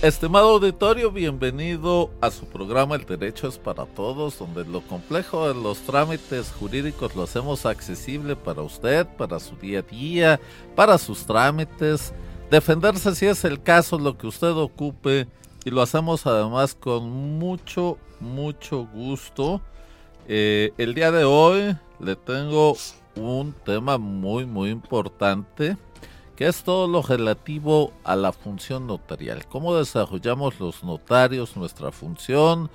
Estimado auditorio, bienvenido a su programa El Derecho es para Todos, donde lo complejo de los trámites jurídicos lo hacemos accesible para usted, para su día a día, para sus trámites, defenderse si es el caso, lo que usted ocupe, y lo hacemos además con mucho, mucho gusto. Eh, el día de hoy le tengo un tema muy, muy importante que es todo lo relativo a la función notarial. Cómo desarrollamos los notarios nuestra función,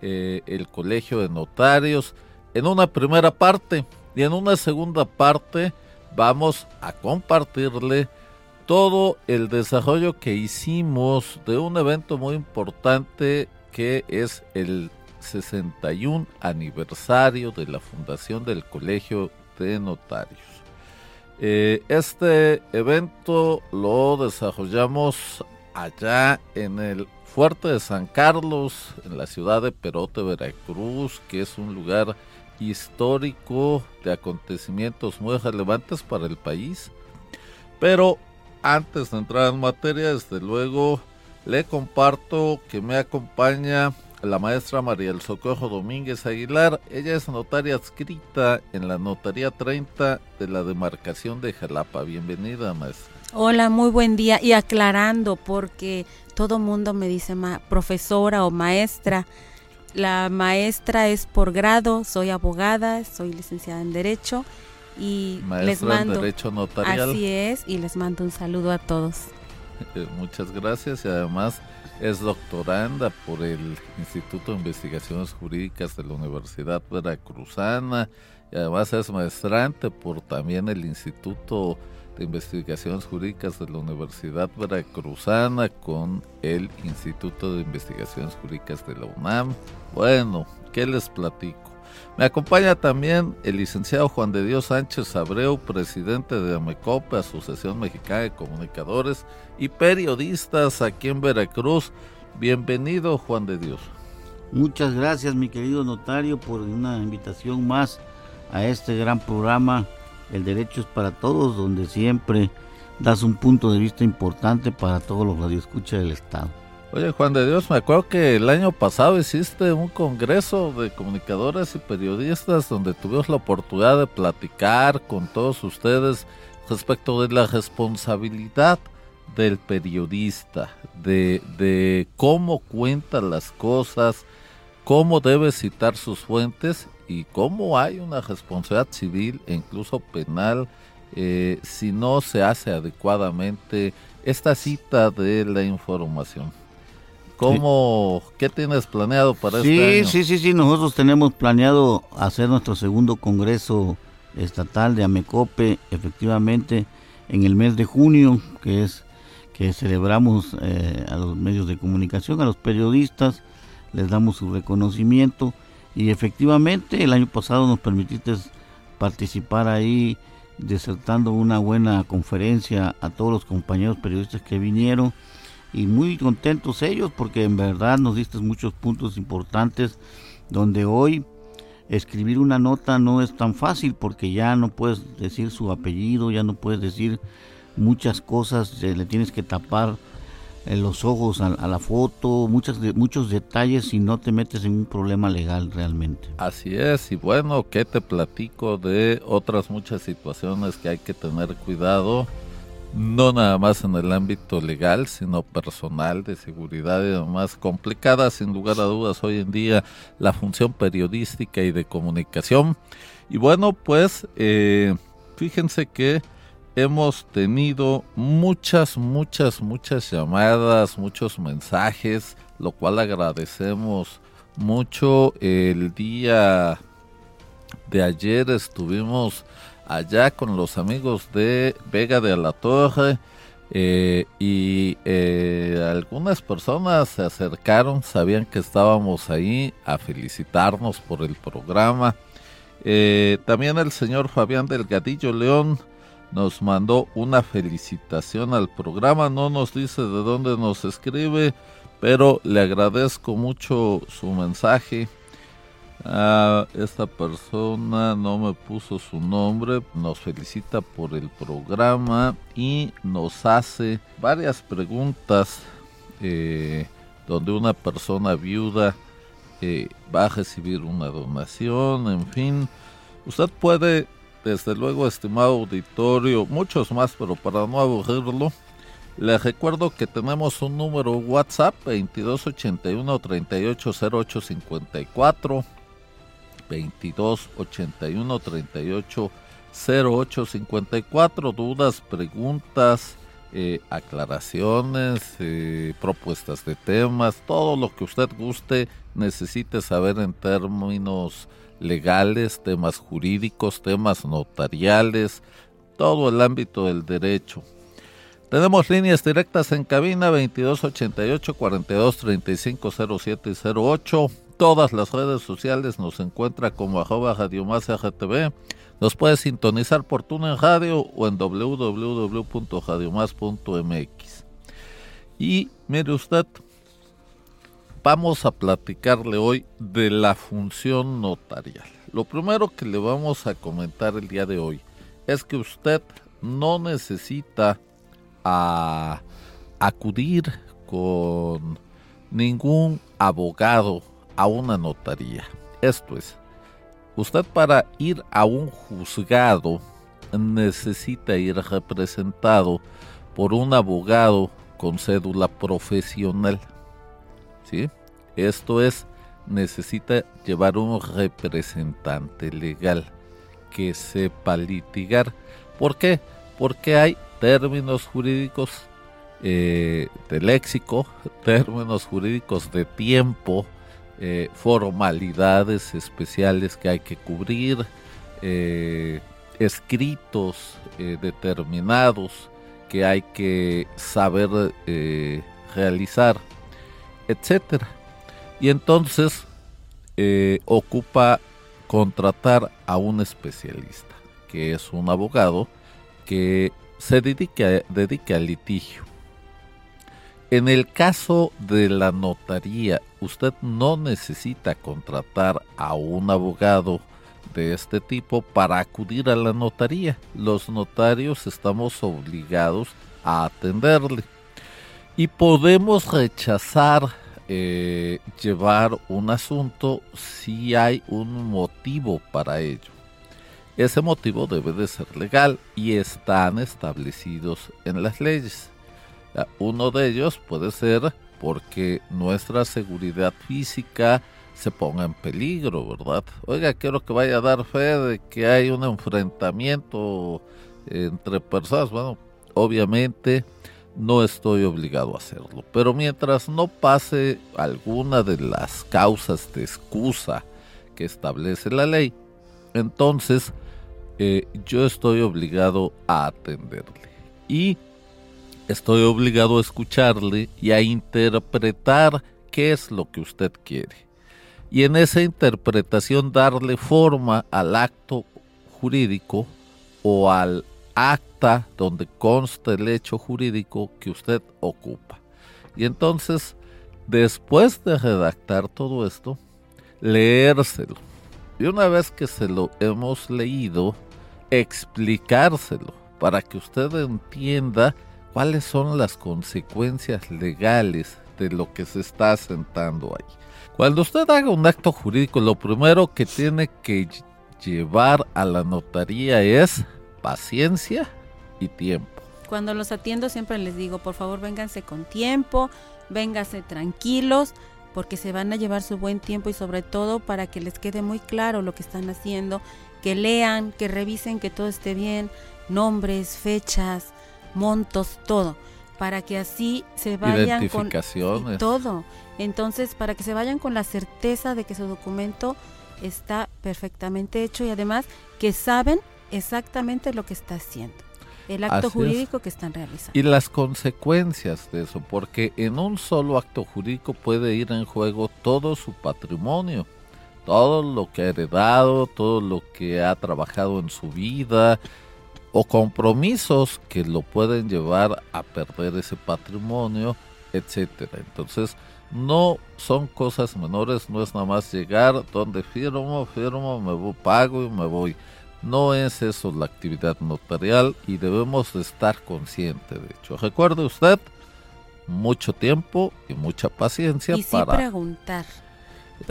eh, el colegio de notarios, en una primera parte. Y en una segunda parte vamos a compartirle todo el desarrollo que hicimos de un evento muy importante que es el 61 aniversario de la fundación del Colegio de Notarios. Eh, este evento lo desarrollamos allá en el Fuerte de San Carlos, en la ciudad de Perote, Veracruz, que es un lugar histórico de acontecimientos muy relevantes para el país. Pero antes de entrar en materia, desde luego le comparto que me acompaña la maestra María del Socorro Domínguez Aguilar. Ella es notaria adscrita en la Notaría 30 de la demarcación de Jalapa. Bienvenida, maestra. Hola, muy buen día. Y aclarando, porque todo mundo me dice profesora o maestra. La maestra es por grado, soy abogada, soy licenciada en Derecho y les mando. En derecho notarial. Así es, y les mando un saludo a todos. Eh, muchas gracias y además es doctoranda por el Instituto de Investigaciones Jurídicas de la Universidad Veracruzana y además es maestrante por también el Instituto de Investigaciones Jurídicas de la Universidad Veracruzana con el Instituto de Investigaciones Jurídicas de la UNAM. Bueno, ¿qué les platico? Me acompaña también el licenciado Juan de Dios Sánchez Abreu, presidente de AMECOPE, Asociación Mexicana de Comunicadores y Periodistas aquí en Veracruz. Bienvenido, Juan de Dios. Muchas gracias, mi querido notario, por una invitación más a este gran programa, El Derecho es para Todos, donde siempre das un punto de vista importante para todos los radioescuchas del Estado. Oye, Juan de Dios, me acuerdo que el año pasado hiciste un congreso de comunicadores y periodistas donde tuvimos la oportunidad de platicar con todos ustedes respecto de la responsabilidad del periodista, de, cómo cuenta las cosas, cómo debe citar sus fuentes y cómo hay una responsabilidad civil e incluso penal eh, si no se hace adecuadamente esta cita de la información. ¿Cómo, qué tienes planeado para este año? Sí, sí, sí, nosotros tenemos planeado hacer nuestro segundo congreso estatal de Amecope, efectivamente, en el mes de junio, que es que celebramos eh, a los medios de comunicación, a los periodistas, les damos su reconocimiento y efectivamente el año pasado nos permitiste participar ahí desertando una buena conferencia a todos los compañeros periodistas que vinieron y muy contentos ellos porque en verdad nos diste muchos puntos importantes donde hoy escribir una nota no es tan fácil porque ya no puedes decir su apellido, ya no puedes decir muchas cosas, le tienes que tapar eh, los ojos a, la foto, muchas, muchos detalles si no te metes en un problema legal realmente. Así es, y bueno, que te platico de otras muchas situaciones que hay que tener cuidado no nada más en el ámbito legal, sino personal, de seguridad y demás, complicada sin lugar a dudas hoy en día la función periodística y de comunicación. Y bueno, pues eh, fíjense que hemos tenido muchas, muchas, muchas llamadas, muchos mensajes, lo cual agradecemos mucho. El día de ayer estuvimos allá con los amigos de Vega de la Torre eh, y eh, algunas personas se acercaron, sabían que estábamos ahí a felicitarnos por el programa Eh, también el señor Fabián Delgadillo León nos mandó una felicitación al programa, no nos dice de dónde nos escribe, pero le agradezco mucho su mensaje. Ah, esta persona no me puso su nombre, nos felicita por el programa y nos hace varias preguntas eh, donde una persona viuda eh, va a recibir una donación, en fin. Usted puede, desde luego, estimado auditorio, muchos más, pero para no aburrirlo, les recuerdo que tenemos un número WhatsApp 2281 380854 2281 380854 dudas, preguntas, eh, aclaraciones, eh, propuestas de temas, todo lo que usted guste, necesite saber en términos legales, temas jurídicos, temas notariales, todo el ámbito del derecho. Tenemos líneas directas en cabina 2288 4235 07 08. Todas las redes sociales nos encuentra como arroba Radio Más RTV. Nos puede sintonizar por en Radio o en www.radiomás.mx. Y mire usted, vamos a platicarle hoy de la función notarial. Lo primero que le vamos a comentar el día de hoy es que usted no necesita a acudir con ningún abogado a una notaría. Esto es, usted para ir a un juzgado necesita ir representado por un abogado con cédula profesional. ¿Sí? Esto es, necesita llevar un representante legal que sepa litigar. ¿Por qué? Porque hay términos jurídicos eh, de léxico, términos jurídicos de tiempo, eh, formalidades especiales que hay que cubrir, eh, escritos determinados que hay que saber realizar, etcétera. Y entonces ocupa contratar a un especialista, que es un abogado que se dedique, dedique al litigio. En el caso de la notaría, usted no necesita contratar a un abogado de este tipo para acudir a la notaría. Los notarios estamos obligados a atenderle. Y podemos rechazar eh, llevar un asunto si hay un motivo para ello. Ese motivo debe de ser legal y están establecidos en las leyes. Uno de ellos puede ser porque nuestra seguridad física se ponga en peligro, ¿verdad? Oiga, quiero que vaya a dar fe de que hay un enfrentamiento entre personas. Bueno, obviamente no estoy obligado a hacerlo, pero mientras no pase alguna de las causas de excusa que establece la ley, entonces eh, yo estoy obligado a atenderle. Y estoy obligado a escucharle y a interpretar qué es lo que usted quiere. Y en esa interpretación darle forma al acto jurídico o al acta donde consta el hecho jurídico que usted ocupa. Y entonces, después de redactar todo esto, leérselo. Y una vez que se lo hemos leído, explicárselo para que usted entienda cuáles son las consecuencias legales de lo que se está sentando ahí. Cuando usted haga un acto jurídico, lo primero que tiene que llevar a la notaría es paciencia y tiempo. Cuando los atiendo siempre les digo, por favor, vénganse con tiempo, vénganse tranquilos, porque se van a llevar su buen tiempo y sobre todo para que les quede muy claro lo que están haciendo que lean, que revisen que todo esté bien, nombres, fechas, montos, todo, para que así se vayan con todo. Entonces, para que se vayan con la certeza de que su documento está perfectamente hecho y además que saben exactamente lo que está haciendo el acto jurídico que están realizando. Y las consecuencias de eso, porque en un solo acto jurídico puede ir en juego todo su patrimonio todo lo que ha heredado, todo lo que ha trabajado en su vida o compromisos que lo pueden llevar a perder ese patrimonio, etcétera. Entonces, no son cosas menores, no es nada más llegar donde firmo, firmo, me voy, pago y me voy. No es eso la actividad notarial y debemos estar conscientes de hecho. Recuerde usted, mucho tiempo y mucha paciencia y para preguntar.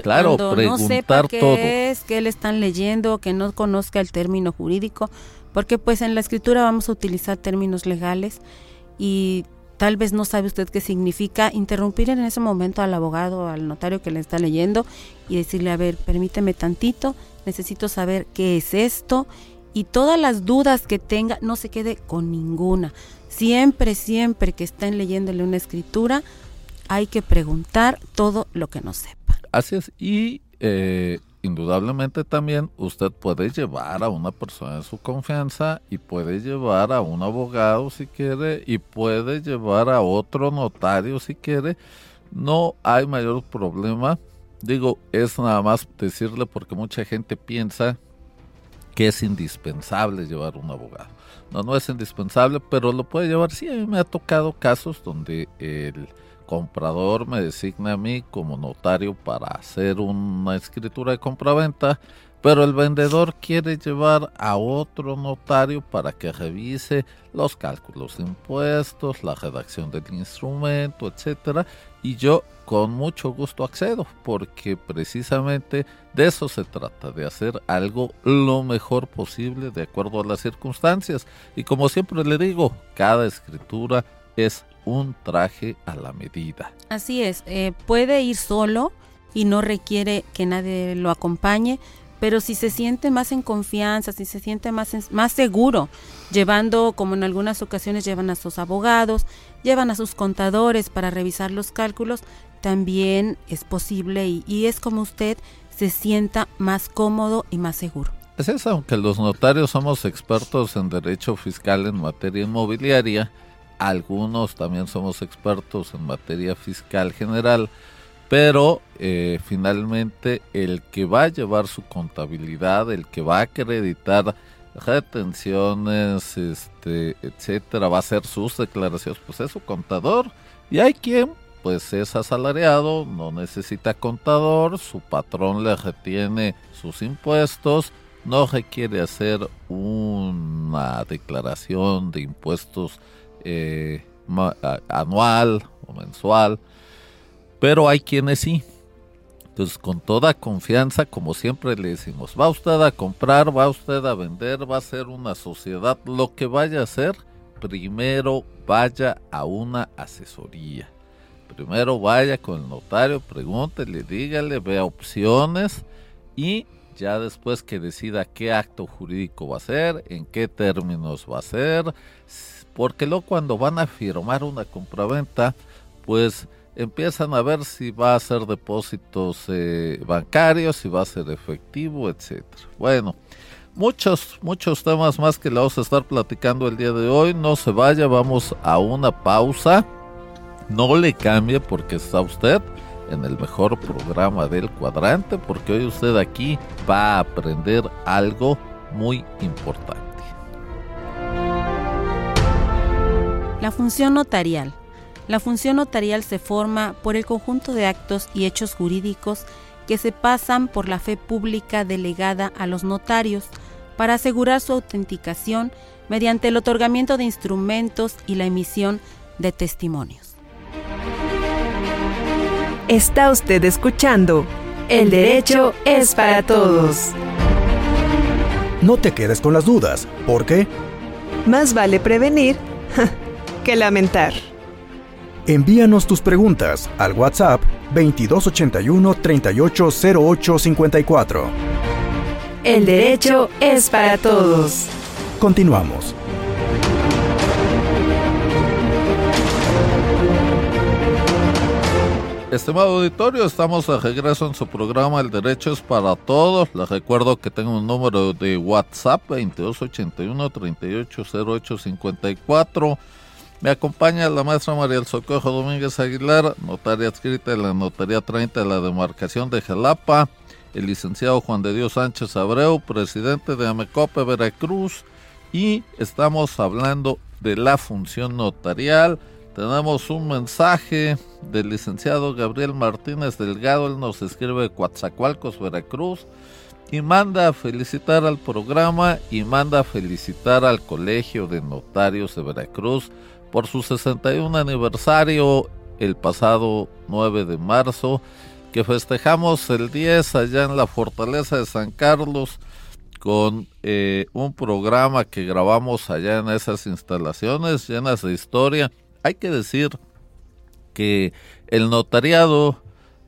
Claro, preguntar no sepa qué es, que le están leyendo, que no conozca el término jurídico, porque pues en la escritura vamos a utilizar términos legales y tal vez no sabe usted qué significa interrumpir en ese momento al abogado o al notario que le está leyendo y decirle, a ver, permíteme tantito, necesito saber qué es esto y todas las dudas que tenga, no se quede con ninguna. Siempre, siempre que estén leyéndole una escritura, hay que preguntar todo lo que no sepa. Así es, y eh, indudablemente también usted puede llevar a una persona de su confianza y puede llevar a un abogado si quiere y puede llevar a otro notario si quiere. No hay mayor problema. Digo, es nada más decirle porque mucha gente piensa que es indispensable llevar un abogado. No, no es indispensable, pero lo puede llevar. Sí, a mí me ha tocado casos donde el comprador me designa a mí como notario para hacer una escritura de compraventa, pero el vendedor quiere llevar a otro notario para que revise los cálculos de impuestos, la redacción del instrumento, etcétera, y yo con mucho gusto accedo, porque precisamente de eso se trata, de hacer algo lo mejor posible de acuerdo a las circunstancias. Y como siempre le digo, cada escritura es un traje a la medida. Así es, eh, puede ir solo y no requiere que nadie lo acompañe, pero si se siente más en confianza, si se siente más, más seguro, llevando, como en algunas ocasiones llevan a sus abogados, llevan a sus contadores para revisar los cálculos, también es posible y, y es como usted se sienta más cómodo y más seguro. Es eso, aunque los notarios somos expertos en derecho fiscal en materia inmobiliaria, algunos también somos expertos en materia fiscal general, pero eh, finalmente el que va a llevar su contabilidad, el que va a acreditar retenciones, este, etcétera, va a hacer sus declaraciones, pues es su contador. Y hay quien, pues es asalariado, no necesita contador, su patrón le retiene sus impuestos, no requiere hacer una declaración de impuestos eh, anual o mensual, pero hay quienes sí. Entonces, con toda confianza, como siempre le decimos, va usted a comprar, va usted a vender, va a ser una sociedad, lo que vaya a hacer, primero vaya a una asesoría. Primero vaya con el notario, pregúntele, dígale, vea opciones y ya después que decida qué acto jurídico va a hacer, en qué términos va a ser, porque luego cuando van a firmar una compraventa, pues empiezan a ver si va a ser depósitos eh, bancarios, si va a ser efectivo, etcétera. Bueno, muchos, muchos temas más que le vamos a estar platicando el día de hoy. No se vaya, vamos a una pausa. No le cambie porque está usted en el mejor programa del cuadrante, porque hoy usted aquí va a aprender algo muy importante. La función notarial. La función notarial se forma por el conjunto de actos y hechos jurídicos que se pasan por la fe pública delegada a los notarios para asegurar su autenticación mediante el otorgamiento de instrumentos y la emisión de testimonios. Está usted escuchando El derecho es para todos. No te quedes con las dudas, porque más vale prevenir que lamentar. Envíanos tus preguntas al WhatsApp 2281 380854. El derecho es para todos. Continuamos. Estimado auditorio, estamos de regreso en su programa El Derecho es para Todos. Les recuerdo que tengo un número de WhatsApp 2281 380854 me acompaña la maestra María del Socorro Domínguez Aguilar, notaria adscrita de la Notaría 30 de la demarcación de Jalapa. el licenciado Juan de Dios Sánchez Abreu, presidente de Amecope Veracruz, y estamos hablando de la función notarial. Tenemos un mensaje del licenciado Gabriel Martínez Delgado, él nos escribe Coatzacoalcos, Veracruz, y manda a felicitar al programa y manda a felicitar al Colegio de Notarios de Veracruz por su 61 aniversario el pasado 9 de marzo que festejamos el 10 allá en la fortaleza de San Carlos con eh, un programa que grabamos allá en esas instalaciones llenas de historia. Hay que decir que el notariado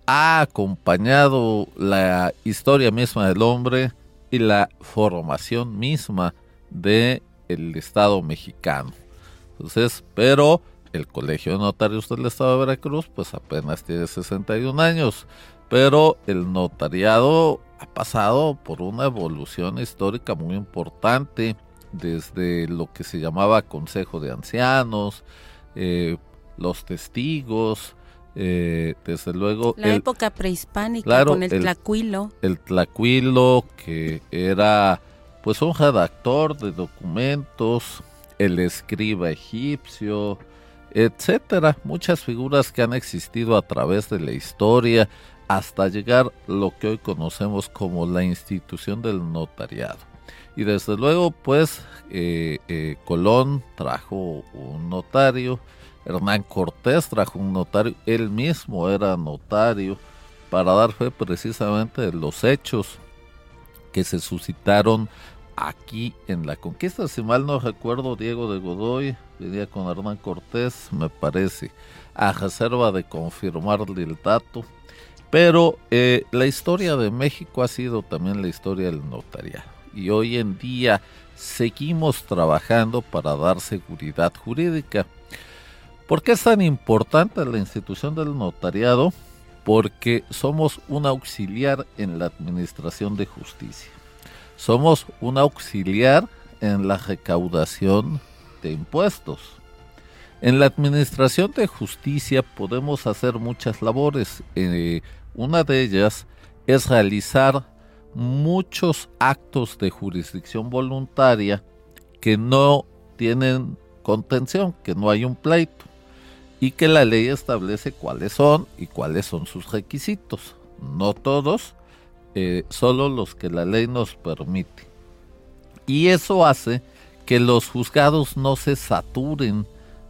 ha acompañado la historia misma del hombre y la formación misma del el Estado mexicano. Entonces, pero el Colegio de Notarios del Estado de Veracruz, pues apenas tiene 61 años, pero el notariado ha pasado por una evolución histórica muy importante, desde lo que se llamaba Consejo de Ancianos, eh, los testigos, eh, desde luego... La época prehispánica con el, tlacuilo. El tlacuilo, que era pues un redactor de documentos, el escriba egipcio, etcétera, muchas figuras que han existido a través de la historia hasta llegar lo que hoy conocemos como la institución del notariado. Y desde luego, pues, eh, eh, Colón trajo un notario, Hernán Cortés trajo un notario, él mismo era notario para dar fe precisamente de los hechos que se suscitaron aquí en la conquista. Si mal no recuerdo, Diego de Godoy venía con Hernán Cortés, me parece, a reserva de confirmarle el dato. Pero eh, la historia de México ha sido también la historia del notariado. Y hoy en día seguimos trabajando para dar seguridad jurídica. ¿Por qué es tan importante la institución del notariado? Porque somos un auxiliar en la administración de justicia. Somos un auxiliar en la recaudación de impuestos. En la administración de justicia podemos hacer muchas labores. Eh, una de ellas es realizar muchos actos de jurisdicción voluntaria que no tienen contención, que no hay un pleito y que la ley establece cuáles son y cuáles son sus requisitos. No todos, eh, solo los que la ley nos permite. Y eso hace que los juzgados no se saturen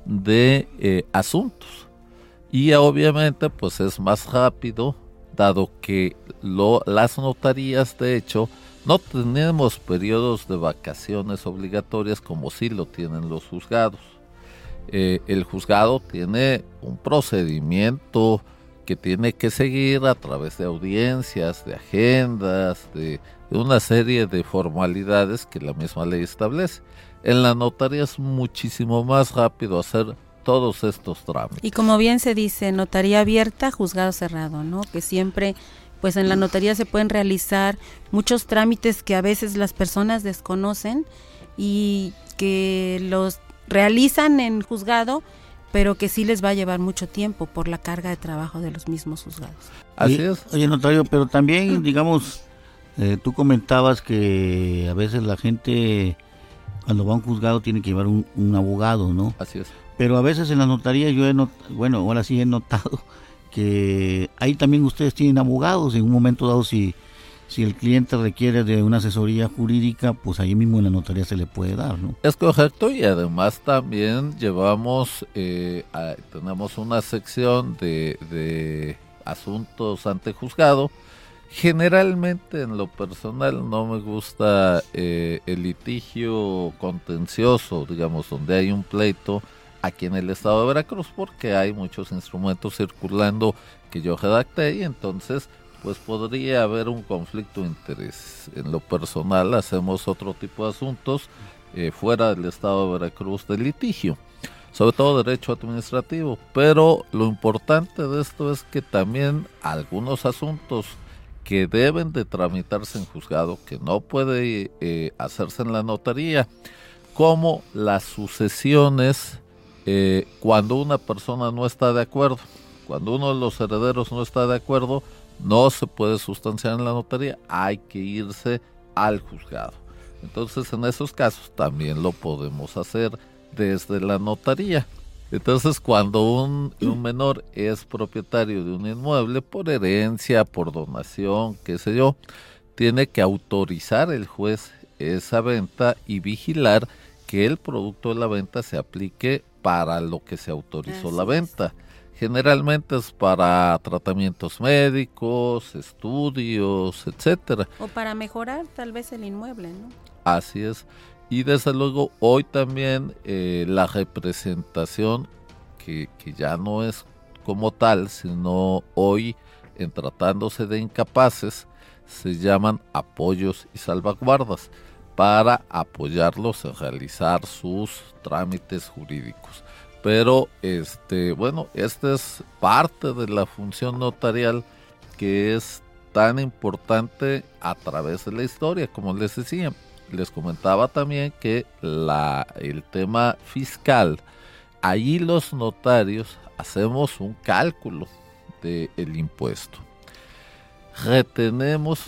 de eh, asuntos. Y obviamente pues es más rápido, dado que las notarías de hecho no tenemos periodos de vacaciones obligatorias como si lo tienen los juzgados. Eh, el juzgado tiene un procedimiento que tiene que seguir a través de audiencias, de agendas, de, una serie de formalidades que la misma ley establece. En la notaría es muchísimo más rápido hacer todos estos trámites. Y como bien se dice, notaría abierta, juzgado cerrado, ¿no? Que siempre, pues en la notaría se pueden realizar muchos trámites que a veces las personas desconocen y que los realizan en juzgado pero que sí les va a llevar mucho tiempo por la carga de trabajo de los mismos juzgados. Así es. Oye, notario, pero también, digamos, eh, tú comentabas que a veces la gente, cuando va a un juzgado, tiene que llevar un, abogado, ¿no? Así es. Pero a veces en la notaría yo he notado, bueno, ahora sí he notado que ahí también ustedes tienen abogados en un momento dado si si el cliente requiere de una asesoría jurídica, pues ahí mismo en la notaría se le puede dar, ¿no? Es correcto y además también llevamos, eh, tenemos una sección de, asuntos ante juzgado. Generalmente en lo personal no me gusta eh, el litigio contencioso, digamos, donde hay un pleito aquí en el estado de Veracruz, porque hay muchos instrumentos circulando que yo redacté y entonces pues podría haber un conflicto de interés. En lo personal hacemos otro tipo de asuntos eh, fuera del estado de Veracruz de litigio, sobre todo derecho administrativo, pero lo importante de esto es que también algunos asuntos que deben de tramitarse en juzgado, que no puede eh, hacerse en la notaría, como las sucesiones eh, cuando una persona no está de acuerdo, cuando uno de los herederos no está de acuerdo, no se puede sustanciar en la notaría, hay que irse al juzgado. Entonces en esos casos también lo podemos hacer desde la notaría. Entonces cuando un, un, menor es propietario de un inmueble por herencia, por donación, qué sé yo, tiene que autorizar el juez esa venta y vigilar que el producto de la venta se aplique para lo que se autorizó la venta. Generalmente es para tratamientos médicos, estudios, etcétera. O para mejorar tal vez el inmueble, ¿no? Así es. Y desde luego hoy también eh, la representación, que, que ya no es como tal, sino hoy en tratándose de incapaces, se llaman apoyos y salvaguardas para apoyarlos en realizar sus trámites jurídicos. Pero este, bueno, esta es parte de la función notarial que es tan importante a través de la historia, como les decía. Les comentaba también que el tema fiscal, ahí los notarios hacemos un cálculo del impuesto. Retenemos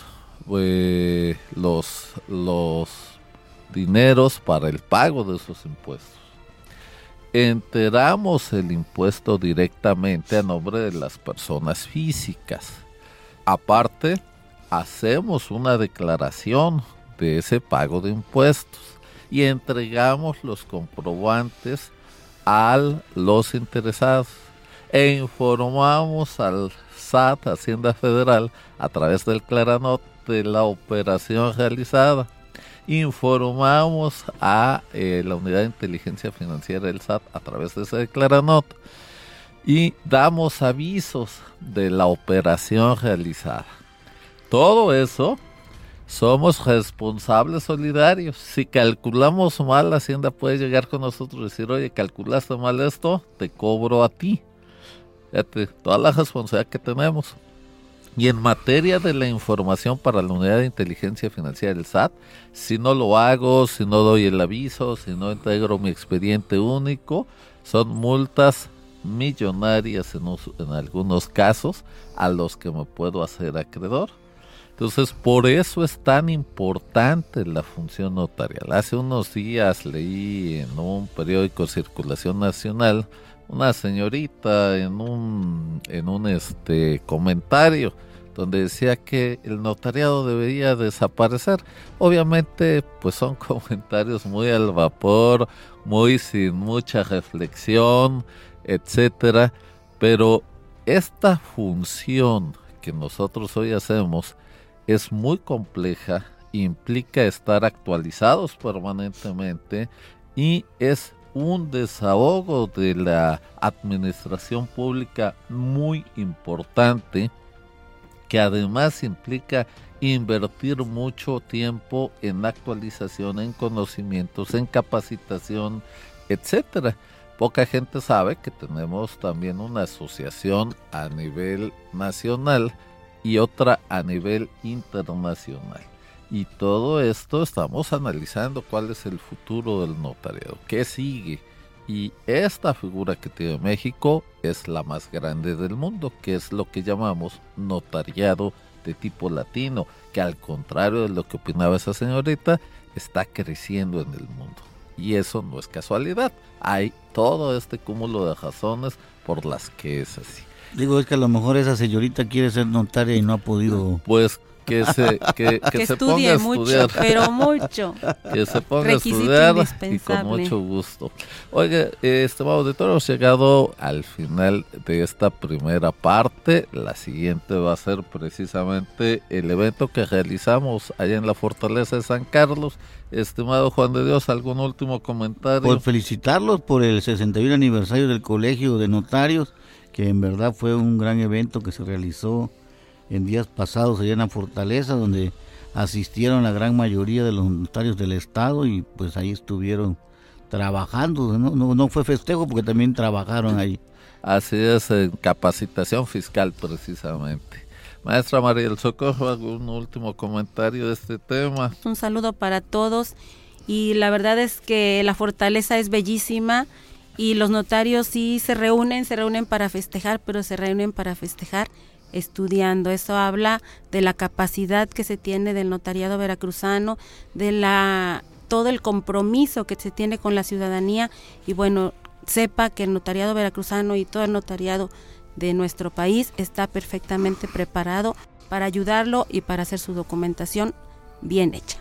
eh, los, los dineros para el pago de esos impuestos. Enteramos el impuesto directamente a nombre de las personas físicas. Aparte, hacemos una declaración de ese pago de impuestos y entregamos los comprobantes a los interesados e informamos al SAT, Hacienda Federal, a través del Claranot de la operación realizada. Informamos a eh, la Unidad de Inteligencia Financiera del SAT a través de ese declaranot y damos avisos de la operación realizada. Todo eso somos responsables solidarios. Si calculamos mal, la Hacienda puede llegar con nosotros y decir, oye, calculaste mal esto, te cobro a ti. Toda la responsabilidad que tenemos. Y en materia de la información para la unidad de inteligencia financiera del SAT, si no lo hago, si no doy el aviso, si no integro mi expediente único, son multas millonarias en, algunos casos a los que me puedo hacer acreedor. Entonces, por eso es tan importante la función notarial. Hace unos días leí en un periódico Circulación Nacional una señorita en un, en un este, comentario donde decía que el notariado debería desaparecer. Obviamente, pues son comentarios muy al vapor, muy sin mucha reflexión, etcétera, pero esta función que nosotros hoy hacemos es muy compleja, implica estar actualizados permanentemente y es un desahogo de la administración pública muy importante que además implica invertir mucho tiempo en actualización, en conocimientos, en capacitación, etcétera. Poca gente sabe que tenemos también una asociación a nivel nacional y otra a nivel internacional. Y todo esto estamos analizando cuál es el futuro del notariado, qué sigue. Y esta figura que tiene México es la más grande del mundo, que es lo que llamamos notariado de tipo latino, que al contrario de lo que opinaba esa señorita, está creciendo en el mundo. Y eso no es casualidad, hay todo este cúmulo de razones por las que es así. Digo, es que a lo mejor esa señorita quiere ser notaria y no ha podido... Pues que se, que, que, se ponga a estudiar. pero mucho. Que se ponga a estudiar y con mucho gusto. Oiga, estimado auditor, hemos llegado al final de esta primera parte. La siguiente va a ser precisamente el evento que realizamos allá en la Fortaleza de San Carlos. Estimado Juan de Dios, ¿algún último comentario? Por felicitarlos por el 61 aniversario del Colegio de Notarios, que en verdad fue un gran evento que se realizó en días pasados allá en la fortaleza donde asistieron la gran mayoría de los notarios del estado y pues ahí estuvieron trabajando, no, no, fue festejo porque también trabajaron ahí. Así es, en capacitación fiscal precisamente. Maestra María del Socorro, ¿algún último comentario de este tema? Un saludo para todos y la verdad es que la fortaleza es bellísima y los notarios sí se reúnen, se reúnen para festejar, pero se reúnen para festejar estudiando. Eso habla de la capacidad que se tiene del notariado veracruzano, de la todo el compromiso que se tiene con la ciudadanía y bueno, sepa que el notariado veracruzano y todo el notariado de nuestro país está perfectamente preparado para ayudarlo y para hacer su documentación bien hecha.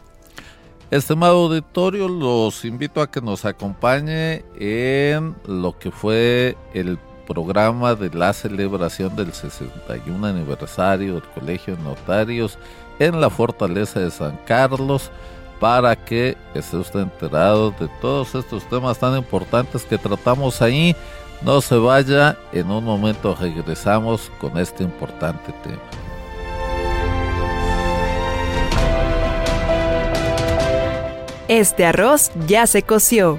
Estimado auditorio, los invito a que nos acompañe en lo que fue el programa de la celebración del 61 aniversario del Colegio de Notarios en la Fortaleza de San Carlos para que esté usted enterado de todos estos temas tan importantes que tratamos ahí. No se vaya, en un momento regresamos con este importante tema. Este arroz ya se coció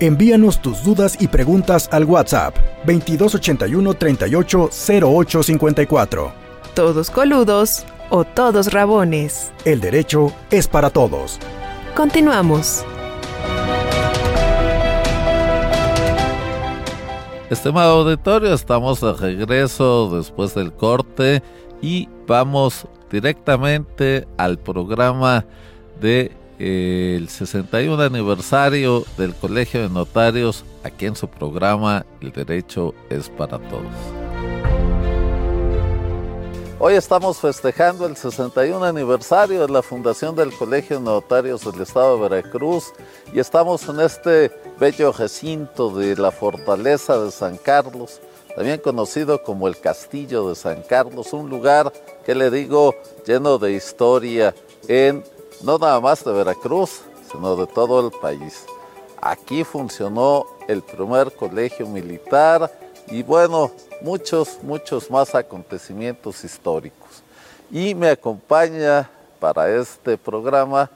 Envíanos tus dudas y preguntas al WhatsApp 2281 38 Todos coludos o todos rabones. El derecho es para todos. Continuamos. Estimado auditorio, estamos de regreso después del corte y vamos directamente al programa de el 61 aniversario del Colegio de Notarios aquí en su programa El Derecho es para Todos. Hoy estamos festejando el 61 aniversario de la fundación del Colegio de Notarios del Estado de Veracruz y estamos en este bello recinto de la Fortaleza de San Carlos, también conocido como el Castillo de San Carlos, un lugar que le digo lleno de historia en no nada más de Veracruz, sino de todo el país. Aquí funcionó el primer colegio militar y bueno, muchos, muchos más acontecimientos históricos. Y me acompaña para este programa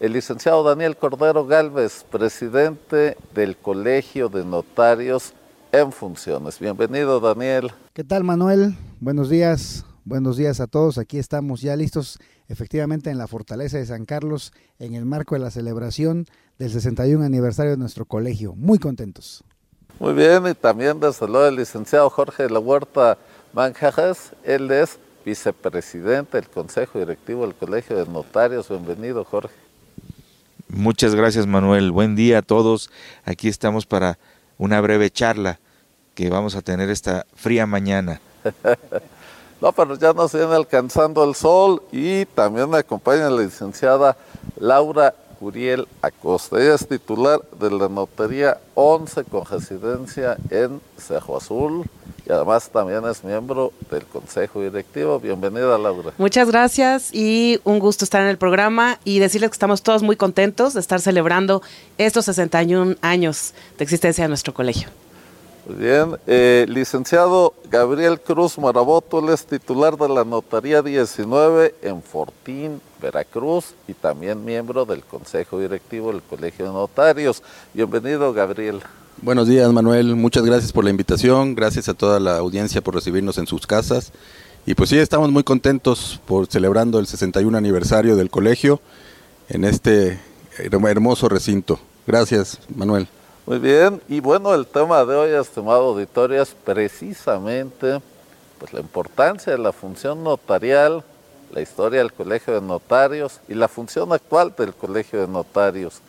el licenciado Daniel Cordero Galvez, presidente del Colegio de Notarios en Funciones. Bienvenido, Daniel. ¿Qué tal, Manuel? Buenos días. Buenos días a todos. Aquí estamos ya listos efectivamente en la Fortaleza de San Carlos en el marco de la celebración del 61 aniversario de nuestro colegio. Muy contentos. Muy bien, y también desde luego el licenciado Jorge de la Huerta Manjajas, él es vicepresidente del Consejo Directivo del Colegio de Notarios. Bienvenido, Jorge. Muchas gracias, Manuel. Buen día a todos. Aquí estamos para una breve charla que vamos a tener esta fría mañana. No, pero ya nos viene alcanzando el sol y también me acompaña la licenciada Laura Curiel Acosta. Ella es titular de la Notaría 11 con residencia en Cejo Azul y además también es miembro del Consejo Directivo. Bienvenida, Laura. Muchas gracias y un gusto estar en el programa y decirles que estamos todos muy contentos de estar celebrando estos 61 años de existencia de nuestro colegio. Bien, eh, licenciado Gabriel Cruz Maraboto, él es titular de la Notaría 19 en Fortín, Veracruz, y también miembro del Consejo Directivo del Colegio de Notarios. Bienvenido, Gabriel. Buenos días, Manuel. Muchas gracias por la invitación. Gracias a toda la audiencia por recibirnos en sus casas. Y pues sí, estamos muy contentos por celebrando el 61 aniversario del colegio en este hermoso recinto. Gracias, Manuel. Muy bien, y bueno, el tema de hoy, estimado auditorio, es precisamente pues, la importancia de la función notarial, la historia del Colegio de Notarios y la función actual del Colegio de Notarios.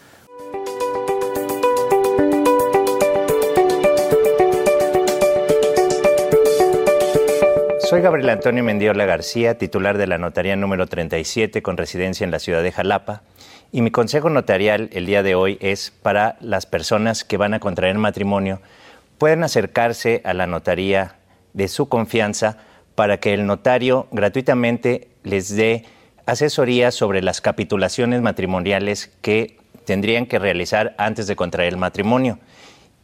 Soy Gabriel Antonio Mendiola García, titular de la Notaría número 37 con residencia en la ciudad de Jalapa y mi consejo notarial el día de hoy es para las personas que van a contraer matrimonio, pueden acercarse a la notaría de su confianza para que el notario gratuitamente les dé asesoría sobre las capitulaciones matrimoniales que tendrían que realizar antes de contraer matrimonio.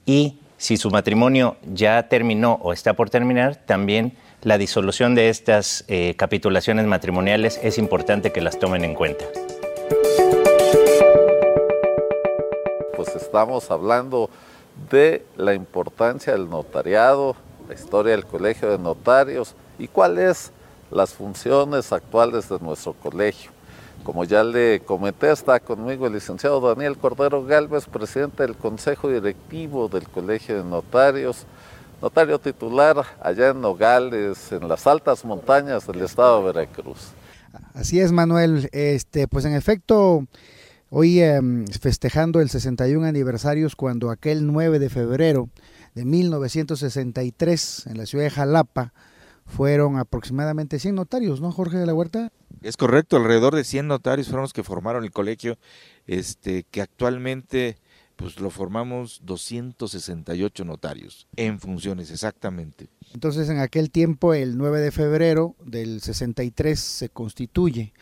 Y si su matrimonio ya terminó o está por terminar, también la disolución de estas eh, capitulaciones matrimoniales es importante que las tomen en cuenta. Pues estamos hablando de la importancia del notariado, la historia del Colegio de Notarios y cuáles las funciones actuales de nuestro colegio. Como ya le comenté, está conmigo el licenciado Daniel Cordero Galvez, presidente del Consejo Directivo del Colegio de Notarios, notario titular allá en Nogales, en las altas montañas del estado de Veracruz. Así es, Manuel. Este, pues en efecto, hoy em, festejando el 61 aniversarios cuando aquel 9 de febrero de 1963 en la ciudad de Jalapa fueron aproximadamente 100 notarios, ¿no, Jorge de la Huerta? Es correcto, alrededor de 100 notarios fueron los que formaron el colegio, este, que actualmente pues lo formamos 268 notarios en funciones, exactamente. Entonces en aquel tiempo, el 9 de febrero del 63, se constituye,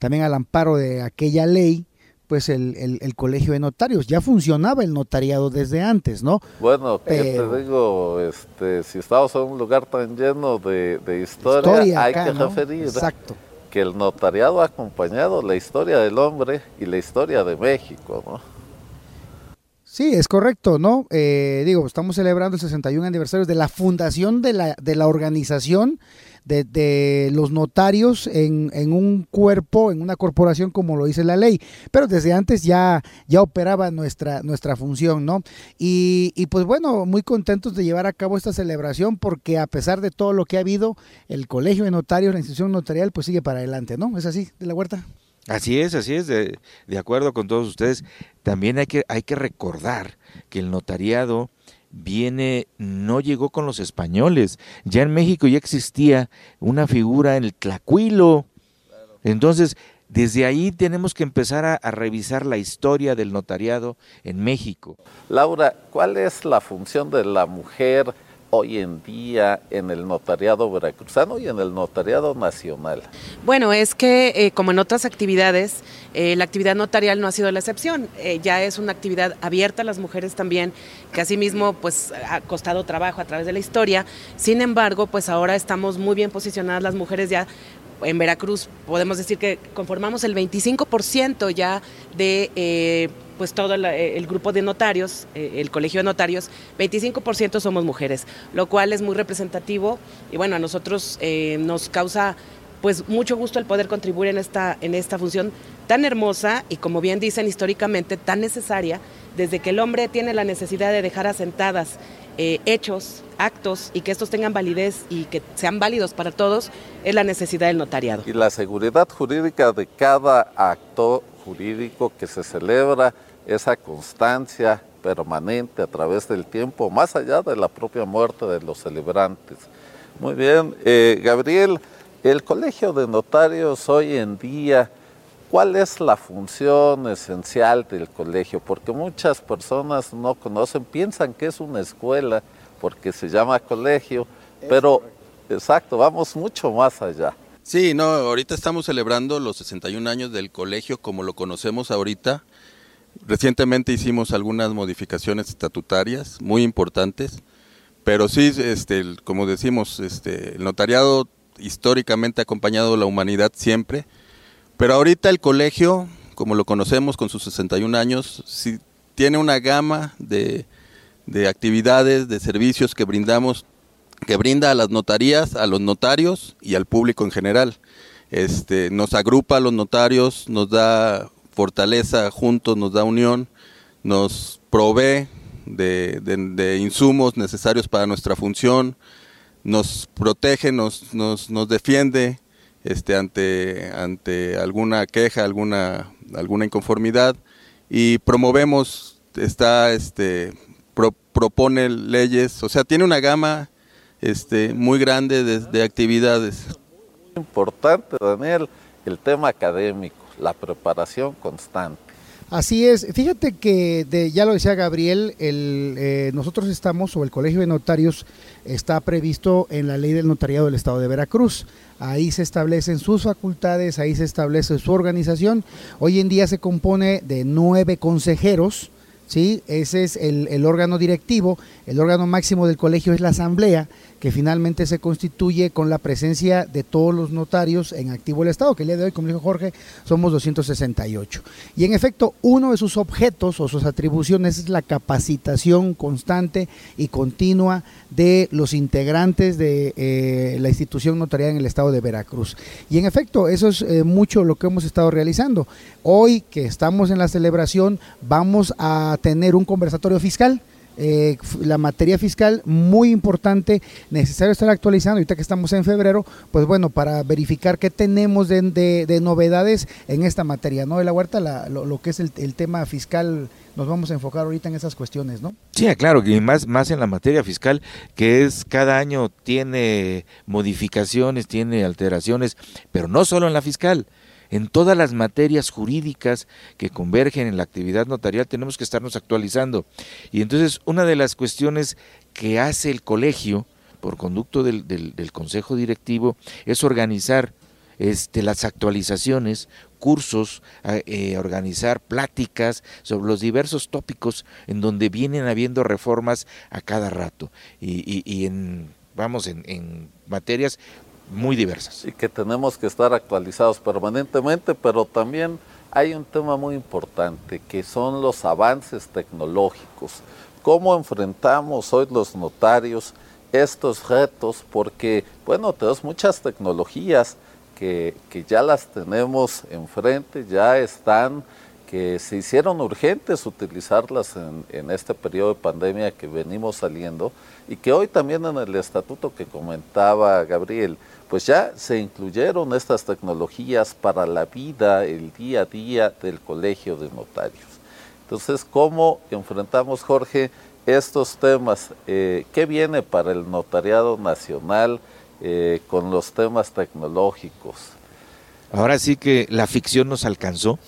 también al amparo de aquella ley, pues el, el, colegio de notarios. Ya funcionaba el notariado desde antes, ¿no? Bueno, ¿qué te digo? Este, si estamos en un lugar tan lleno de, historia, hay que referir Exacto. que el notariado ha acompañado la historia del hombre y la historia de México, ¿no? Sí, es correcto, ¿no? Eh, digo, estamos celebrando el 61 aniversario de la fundación de la, de la organización de, los notarios en, un cuerpo, en una corporación como lo dice la ley, pero desde antes ya, ya operaba nuestra, nuestra función, ¿no? Y, y pues bueno, muy contentos de llevar a cabo esta celebración porque a pesar de todo lo que ha habido, el Colegio de Notarios, la institución notarial, pues sigue para adelante, ¿no? ¿Es así, de la huerta? Así es, así es, de, de, acuerdo con todos ustedes. También hay que, hay que recordar que el notariado viene, no llegó con los españoles. Ya en México ya existía una figura en el Tlacuilo. Entonces, desde ahí tenemos que empezar a, a, revisar la historia del notariado en México. Laura, ¿cuál es la función de la mujer hoy en día en el notariado veracruzano y en el notariado nacional? Bueno, es que eh, como en otras actividades, eh, la actividad notarial no ha sido la excepción. Eh, ya es una actividad abierta a las mujeres también, que asimismo pues ha costado trabajo a través de la historia. Sin embargo, pues ahora estamos muy bien posicionadas las mujeres ya en Veracruz podemos decir que conformamos el 25% ya de pues todo eh, el, grupo de notarios, eh, el colegio de notarios, 25% somos mujeres, lo cual es muy representativo y bueno, a nosotros eh, nos causa pues mucho gusto el poder contribuir en esta, en esta función tan hermosa y como bien dicen históricamente tan necesaria, desde que el hombre tiene la necesidad de dejar asentadas hechos, actos y que estos tengan validez y que sean válidos para todos, es la necesidad del notariado. Y la seguridad jurídica de cada acto jurídico que se celebra esa constancia permanente a través del tiempo, más allá de la propia muerte de los celebrantes. Muy bien, eh, Gabriel, el Colegio de Notarios hoy en día, ¿cuál es la función esencial del colegio? Porque muchas personas no conocen, piensan que es una escuela porque se llama colegio, pero exacto, vamos mucho más allá. Sí, no, ahorita estamos celebrando los 61 años del colegio como lo conocemos ahorita Recientemente hicimos algunas modificaciones estatutarias muy importantes, pero sí, este, como decimos, este, el notariado históricamente ha acompañado a la humanidad siempre, pero ahorita el colegio, como lo conocemos con sus 61 años, sí, tiene una gama de, de actividades, de servicios que brindamos, que brinda a las notarías, a los notarios y al público en general. Este, nos agrupa a los notarios, nos da fortaleza juntos, nos da unión, nos provee de, insumos necesarios para nuestra función, nos protege, nos, nos, nos defiende este, ante, ante alguna queja, alguna, alguna inconformidad y promovemos, está, este, propone leyes, o sea, tiene una gama este, muy grande de, de actividades. Importante, Daniel, el tema académico la preparación constante. Así es, fíjate que de, ya lo decía Gabriel, el, eh, nosotros estamos, o el Colegio de Notarios está previsto en la ley del notariado del Estado de Veracruz. Ahí se establecen sus facultades, ahí se establece su organización. Hoy en día se compone de nueve consejeros, ¿sí? Ese es el, órgano directivo, el órgano máximo del colegio es la asamblea, que finalmente se constituye con la presencia de todos los notarios en activo del Estado, que el día de hoy, como dijo Jorge, somos 268. Y en efecto, uno de sus objetos o sus atribuciones es la capacitación constante y continua de los integrantes de eh, la institución notarial en el Estado de Veracruz. Y en efecto, eso es eh, mucho lo que hemos estado realizando. Hoy que estamos en la celebración, vamos a tener un conversatorio fiscal eh, la materia fiscal muy importante, necesario estar actualizando, ahorita que estamos en febrero, pues bueno, para verificar qué tenemos de, novedades en esta materia, ¿no? De la huerta, lo, que es el, tema fiscal, nos vamos a enfocar ahorita en esas cuestiones, ¿no? Sí, claro, y más, más en la materia fiscal, que es cada año tiene modificaciones, tiene alteraciones, pero no solo en la fiscal, en todas las materias jurídicas que convergen en la actividad notarial tenemos que estarnos actualizando. Y entonces una de las cuestiones que hace el colegio por conducto del, consejo directivo es organizar este, las actualizaciones, cursos, eh, organizar pláticas sobre los diversos tópicos en donde vienen habiendo reformas a cada rato y, y, en vamos en, en materias muy diversas. Y que tenemos que estar actualizados permanentemente, pero también hay un tema muy importante que son los avances tecnológicos. ¿Cómo enfrentamos hoy los notarios estos retos? Porque, bueno, tenemos muchas tecnologías que, que ya las tenemos enfrente, ya están que se hicieron urgentes utilizarlas en, en, este periodo de pandemia que venimos saliendo y que hoy también en el estatuto que comentaba Gabriel, pues ya se incluyeron estas tecnologías para la vida, el día a día del colegio de notarios. Entonces, ¿cómo enfrentamos, Jorge, estos temas? Eh, ¿Qué viene para el notariado nacional eh, con los temas tecnológicos? Ahora sí que la ficción nos alcanzó,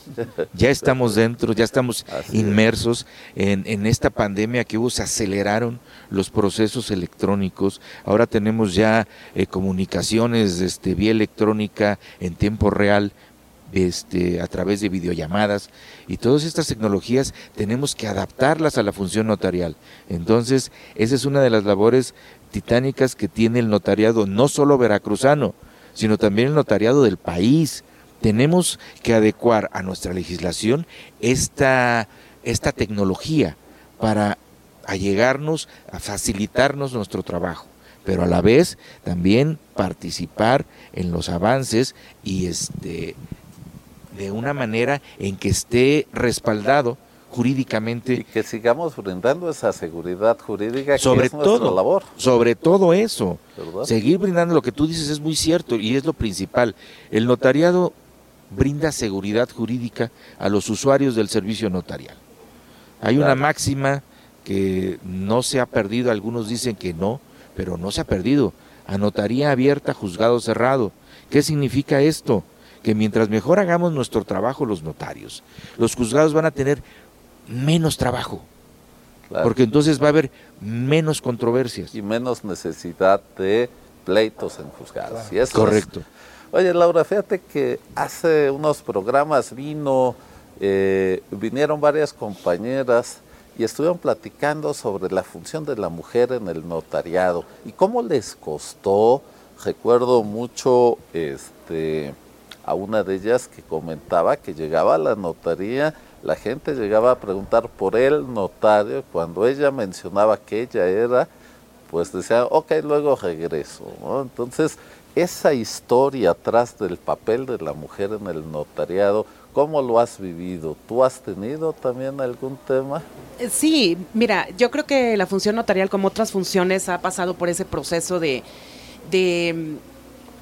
ya estamos dentro, ya estamos inmersos en, esta pandemia que hubo, se aceleraron los procesos electrónicos, ahora tenemos ya eh, comunicaciones este, vía electrónica en tiempo real, este, a través de videollamadas. Y todas estas tecnologías tenemos que adaptarlas a la función notarial. Entonces, esa es una de las labores titánicas que tiene el notariado, no solo veracruzano, sino también el notariado del país. Tenemos que adecuar a nuestra legislación esta, esta tecnología para allegarnos, a facilitarnos nuestro trabajo, pero a la vez también participar en los avances y este de una manera en que esté respaldado jurídicamente. Y que sigamos brindando esa seguridad jurídica sobre que es todo, labor. Sobre todo eso. Seguir brindando lo que tú dices es muy cierto y es lo principal. El notariado brinda seguridad jurídica a los usuarios del servicio notarial. Hay una máxima que no se ha perdido, algunos dicen que no, pero no se ha perdido. A notaría abierta, juzgado cerrado. ¿Qué significa esto? Que mientras mejor hagamos nuestro trabajo los notarios, los juzgados van a tener menos trabajo. Porque entonces va a haber menos controversias. Y menos necesidad de pleitos en juzgados. Correcto. Oye, Laura, fíjate que hace unos programas vino, eh, vinieron varias compañeras y estuvieron platicando sobre la función de la mujer en el notariado y cómo les costó. Recuerdo mucho este, a una de ellas que comentaba que llegaba a la notaría la gente llegaba a preguntar por el notario, cuando ella mencionaba que ella era, pues decía, ok, luego regreso. Entonces, esa historia atrás del papel de la mujer en el notariado, ¿cómo lo has vivido? ¿Tú has tenido también algún tema? Eh, sí, mira, yo creo que la función notarial, como otras funciones, ha pasado por ese proceso de, de,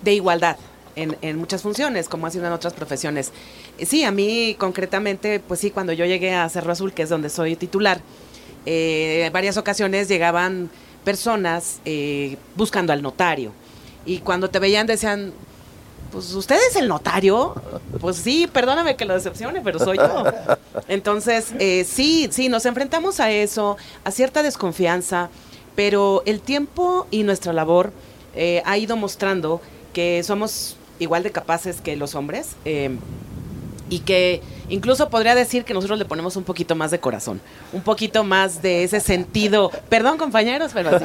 de igualdad en, muchas funciones, como ha sido en otras profesiones. Eh, sí, a mí concretamente, pues sí, cuando yo llegué a Cerro Azul, que es donde soy titular, eh, varias ocasiones llegaban personas eh, buscando al notario. Y cuando te veían decían, pues usted es el notario. Pues sí, perdóname que lo decepcione, pero soy yo. Entonces, sí, sí, nos enfrentamos a eso, a cierta desconfianza, pero el tiempo y nuestra labor ha ido mostrando que somos igual de capaces que los hombres eh, y, que, Incluso podría decir que nosotros le ponemos un poquito más de corazón, un poquito más de ese sentido. Perdón, compañeros, pero así.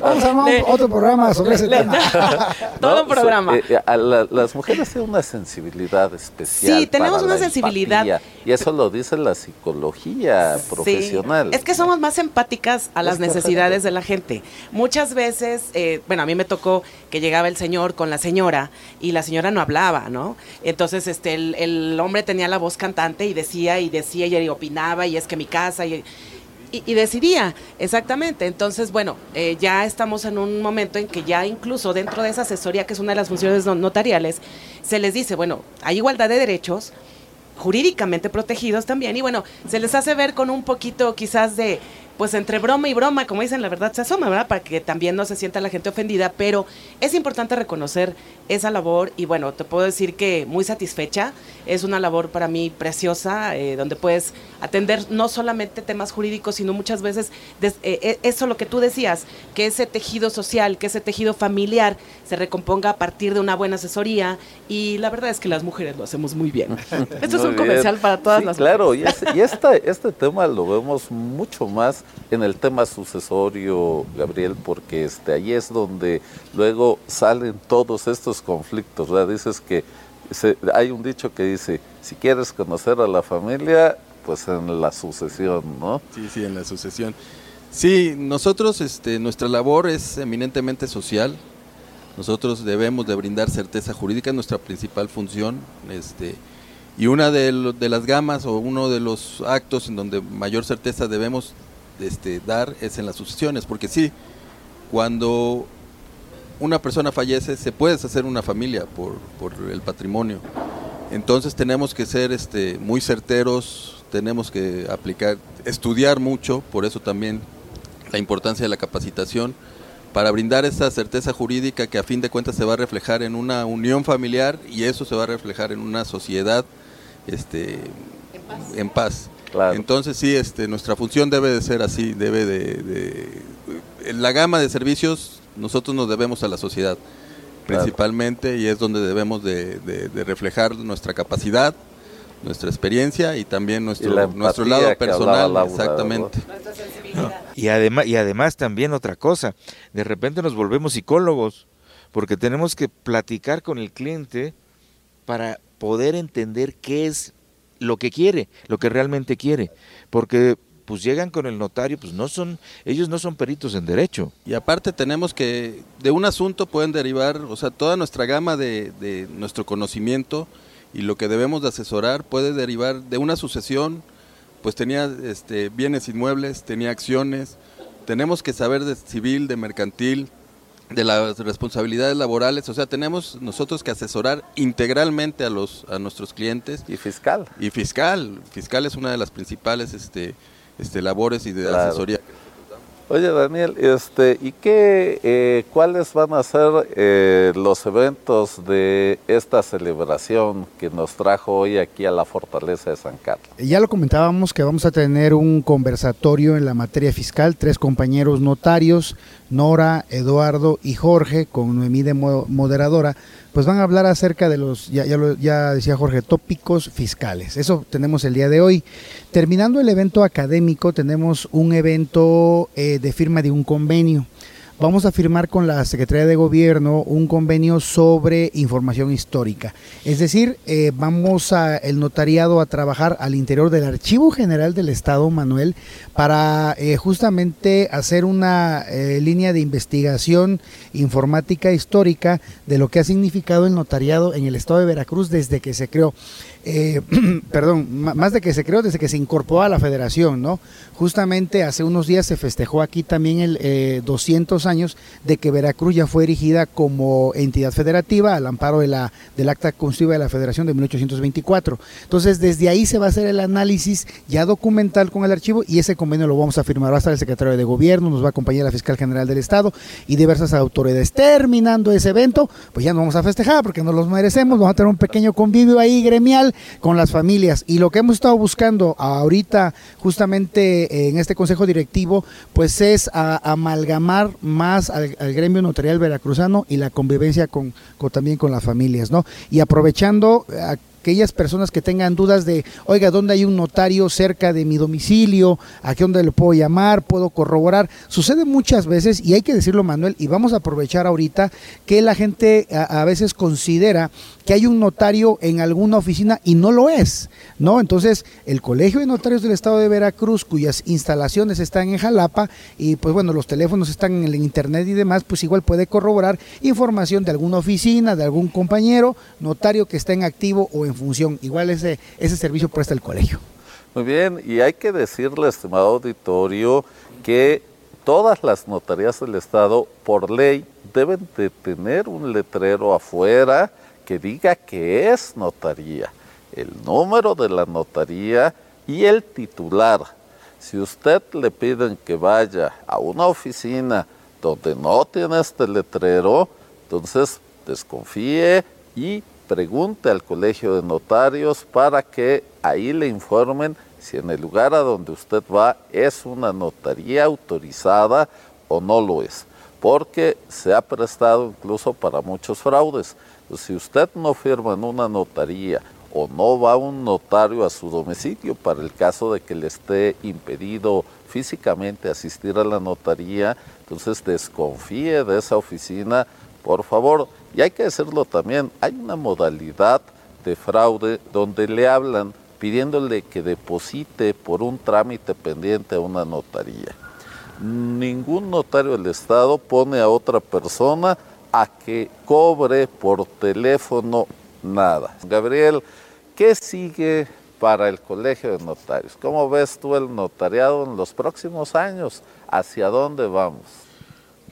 Vamos a otro programa sobre ese tema. Todo un programa. eh, eh, a la- las mujeres tienen una sensibilidad especial. Sí, tenemos para una la sensibilidad. empatía, Y eso lo dice la psicología Sí. profesional. Es que somos más empáticas a las Es necesidades de la gente. Muchas veces, eh, bueno, a mí me tocó que llegaba el señor con la señora y la señora no hablaba, ¿no? Entonces, este, el, el hombre tenía la voz cantante y decía y decía y opinaba y es que mi casa y, y, y decidía, exactamente. Entonces, bueno, eh, ya estamos en un momento en que ya incluso dentro de esa asesoría, que es una de las funciones no- notariales, se les dice, bueno, hay igualdad de derechos, jurídicamente protegidos también y bueno, se les hace ver con un poquito quizás de pues entre broma y broma, como dicen, la verdad se asoma, ¿verdad? Para que también no se sienta la gente ofendida, pero es importante reconocer esa labor y bueno, te puedo decir que muy satisfecha, es una labor para mí preciosa, eh, donde puedes atender no solamente temas jurídicos, sino muchas veces des- eh, eh, eso lo que tú decías, que ese tejido social, que ese tejido familiar se recomponga a partir de una buena asesoría y la verdad es que las mujeres lo hacemos muy bien. Esto es un comercial para todas Sí, las Claro, y, es- y esta- este tema lo vemos mucho más en el tema sucesorio, Gabriel, porque este, ahí es donde luego salen todos estos conflictos. ¿verdad? Dices que se- hay un dicho que dice, si quieres conocer a la familia, pues en la sucesión, ¿no? Sí, sí, en la sucesión. Sí, nosotros, este, nuestra labor es eminentemente social. Nosotros debemos de brindar certeza jurídica, es nuestra principal función. Este, y una de, de las gamas o uno de los actos en donde mayor certeza debemos este, dar es en las sucesiones, porque sí, cuando una persona fallece, se puede hacer una familia por, por el patrimonio. Entonces tenemos que ser este, muy certeros, tenemos que aplicar, estudiar mucho, por eso también la importancia de la capacitación, para brindar esa certeza jurídica que a fin de cuentas se va a reflejar en una unión familiar y eso se va a reflejar en una sociedad este, en paz. Entonces sí, este, nuestra función debe de ser así, debe de, de- en la gama de servicios nosotros nos debemos a la sociedad Claro. principalmente y es donde debemos de, de- de reflejar nuestra capacidad, nuestra experiencia y también nuestro, Y la nuestro lado personal, Laura, exactamente. Y además, y además también otra cosa, de repente nos volvemos psicólogos, porque tenemos que platicar con el cliente para poder entender qué es lo que quiere, lo que realmente quiere, porque pues llegan con el notario, pues no son, ellos no son peritos en derecho. Y aparte tenemos que, de un asunto pueden derivar, o sea, toda nuestra gama de, nuestro conocimiento y lo que debemos de asesorar puede derivar de una sucesión, pues tenía este, bienes inmuebles, tenía acciones, tenemos que saber de civil, de mercantil, de las responsabilidades laborales, o sea, tenemos nosotros que asesorar integralmente a los a nuestros clientes y fiscal. Y fiscal, fiscal es una de las principales este este labores y de Claro. asesoría. Oye, Daniel, este, ¿y qué, eh, cuáles van a ser eh, los eventos de esta celebración que nos trajo hoy aquí a la Fortaleza de San Carlos? Ya lo comentábamos que vamos a tener un conversatorio en la materia fiscal, tres compañeros notarios, Nora, Eduardo y Jorge, con Noemí de mo- moderadora, pues van a hablar acerca de los, ya, ya, lo- ya decía Jorge, tópicos fiscales. Eso tenemos el día de hoy. Terminando el evento académico, tenemos un evento eh, de firma de un convenio. Vamos a firmar con la Secretaría de Gobierno un convenio sobre información histórica. Es decir, eh, vamos a el notariado a trabajar al interior del Archivo General del Estado, Manuel, para eh, justamente hacer una eh, línea de investigación informática histórica de lo que ha significado el notariado en el Estado de Veracruz desde que se creó. Eh, perdón, más de que se creó, desde que se incorporó a la federación, ¿no? Justamente hace unos días se festejó aquí también el eh, 200 años de que Veracruz ya fue erigida como entidad federativa al amparo de la, del acta constitutiva de la federación de 1824. Entonces, desde ahí se va a hacer el análisis ya documental con el archivo y ese convenio lo vamos a firmar. Va a estar el secretario de gobierno, nos va a acompañar la fiscal general del estado y diversas autoridades. Terminando ese evento, pues ya nos vamos a festejar porque nos los merecemos. Vamos a tener un pequeño convivio ahí gremial con las familias. Y lo que hemos estado buscando ahorita, justamente eh, en este consejo directivo, pues es a- amalgamar más al, gremio notarial veracruzano y la convivencia con, con- también con las familias, ¿no? Y aprovechando, eh, aquellas personas que tengan dudas de, oiga, ¿dónde hay un notario cerca de mi domicilio? ¿A qué dónde le puedo llamar? ¿Puedo corroborar? Sucede muchas veces, y hay que decirlo Manuel, y vamos a aprovechar ahorita que la gente a, a veces considera que hay un notario en alguna oficina y no lo es, ¿no? Entonces, el Colegio de Notarios del Estado de Veracruz, cuyas instalaciones están en Jalapa, y pues bueno, los teléfonos están en el internet y demás, pues igual puede corroborar información de alguna oficina, de algún compañero, notario que está en activo o en función. Igual ese, ese servicio presta el colegio. Muy bien, y hay que decirle, estimado auditorio, que todas las notarías del Estado, por ley, deben de tener un letrero afuera que diga que es notaría, el número de la notaría y el titular. Si usted le piden que vaya a una oficina donde no tiene este letrero, entonces desconfíe y pregunte al colegio de notarios para que ahí le informen si en el lugar a donde usted va es una notaría autorizada o no lo es, porque se ha prestado incluso para muchos fraudes. Si usted no firma en una notaría o no va un notario a su domicilio para el caso de que le esté impedido físicamente asistir a la notaría, entonces desconfíe de esa oficina, por favor. Y hay que decirlo también, hay una modalidad de fraude donde le hablan pidiéndole que deposite por un trámite pendiente a una notaría. Ningún notario del Estado pone a otra persona a que cobre por teléfono nada. Gabriel, ¿qué sigue para el Colegio de Notarios? ¿Cómo ves tú el notariado en los próximos años? ¿Hacia dónde vamos?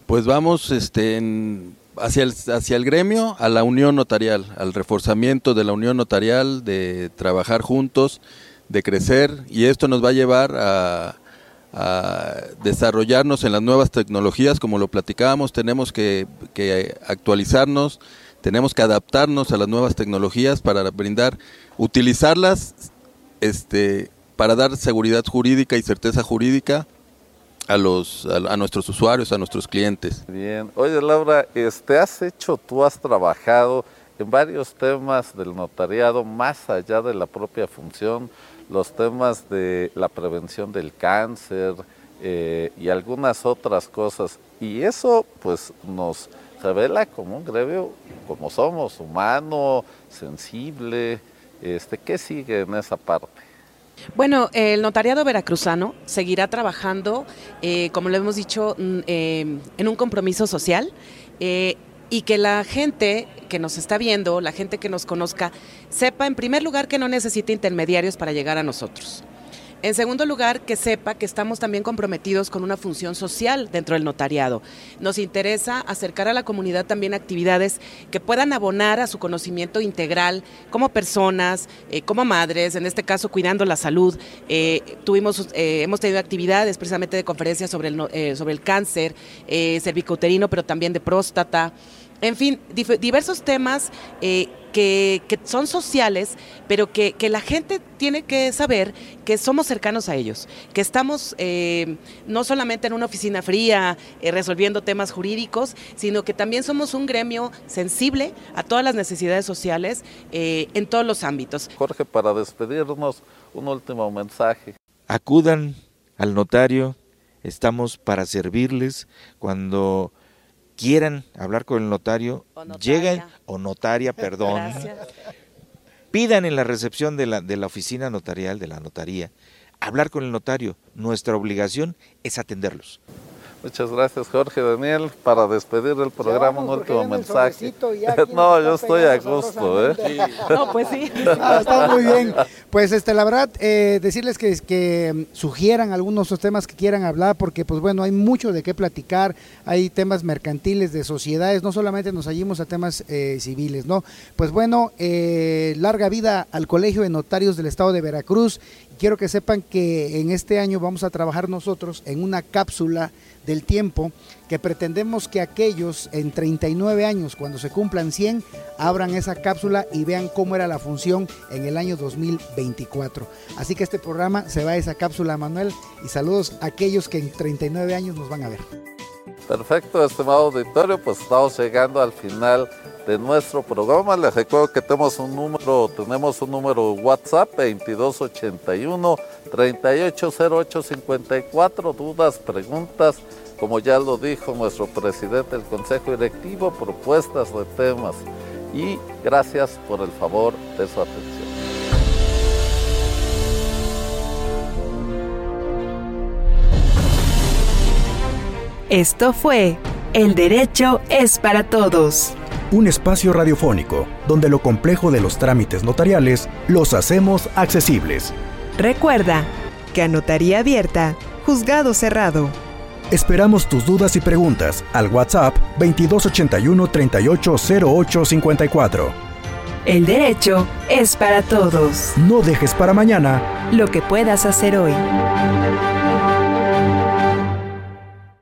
Pues vamos este, hacia, el, hacia el gremio, a la unión notarial, al reforzamiento de la unión notarial, de trabajar juntos, de crecer, y esto nos va a llevar a, desarrollarnos en las nuevas tecnologías, como lo platicábamos, tenemos que, actualizarnos, tenemos que adaptarnos a las nuevas tecnologías para brindar, utilizarlas este, para dar seguridad jurídica y certeza jurídica a los a, nuestros usuarios, a nuestros clientes. Bien, oye Laura, este has hecho, tú has trabajado en varios temas del notariado más allá de la propia función los temas de la prevención del cáncer eh, y algunas otras cosas. Y eso pues nos revela como un gremio, como somos, humano, sensible. Este, ¿Qué sigue en esa parte? Bueno, el notariado veracruzano seguirá trabajando, eh, como lo hemos dicho, mm, eh, en un compromiso social y que la gente que nos está viendo, la gente que nos conozca, sepa en primer lugar que no necesita intermediarios para llegar a nosotros. En segundo lugar, que sepa que estamos también comprometidos con una función social dentro del notariado. Nos interesa acercar a la comunidad también actividades que puedan abonar a su conocimiento integral como personas, eh, como madres, en este caso cuidando la salud. Eh, tuvimos, eh, hemos tenido actividades precisamente de conferencias sobre el, sobre el cáncer cervicouterino, pero también de próstata. En fin, diversos temas eh, que, son sociales, pero que, la gente tiene que saber que somos cercanos a ellos, que estamos eh, no solamente en una oficina fría eh, resolviendo temas jurídicos, sino que también somos un gremio sensible a todas las necesidades sociales en todos los ámbitos. Jorge, para despedirnos, un último mensaje. Acudan al notario, estamos para servirles cuando quieran hablar con el notario, lleguen, o notaria, perdón, pidan en la recepción de la, de la oficina notarial, de la notaría, hablar con el notario. Nuestra obligación es atenderlos. Muchas gracias, Jorge Daniel. Para despedir el programa, un último mensaje. no, yo estoy a gusto, ¿eh? No, pues sí. está muy bien. Pues, este, la verdad, eh, decirles que, que mm, sugieran algunos temas que quieran hablar, porque, pues bueno, hay mucho de qué platicar. Hay temas mercantiles, de sociedades, no solamente nos hallimos a temas eh, civiles, ¿no? Pues bueno, eh, larga vida al Colegio de Notarios del Estado de Veracruz. Quiero que sepan que en este año vamos a trabajar nosotros en una cápsula del tiempo que pretendemos que aquellos en 39 años, cuando se cumplan 100, abran esa cápsula y vean cómo era la función en el año 2024. Así que este programa se va a esa cápsula, Manuel, y saludos a aquellos que en 39 años nos van a ver. Perfecto, estimado auditorio, pues estamos llegando al final de nuestro programa. Les recuerdo que tenemos un número, tenemos un número WhatsApp 2281 380854, dudas, preguntas, como ya lo dijo nuestro presidente del Consejo Directivo, propuestas de temas. Y gracias por el favor de su atención. Esto fue El Derecho es para Todos. Un espacio radiofónico donde lo complejo de los trámites notariales los hacemos accesibles. Recuerda que a notaría abierta, juzgado cerrado. Esperamos tus dudas y preguntas al WhatsApp 2281 380854. El derecho es para todos. No dejes para mañana lo que puedas hacer hoy.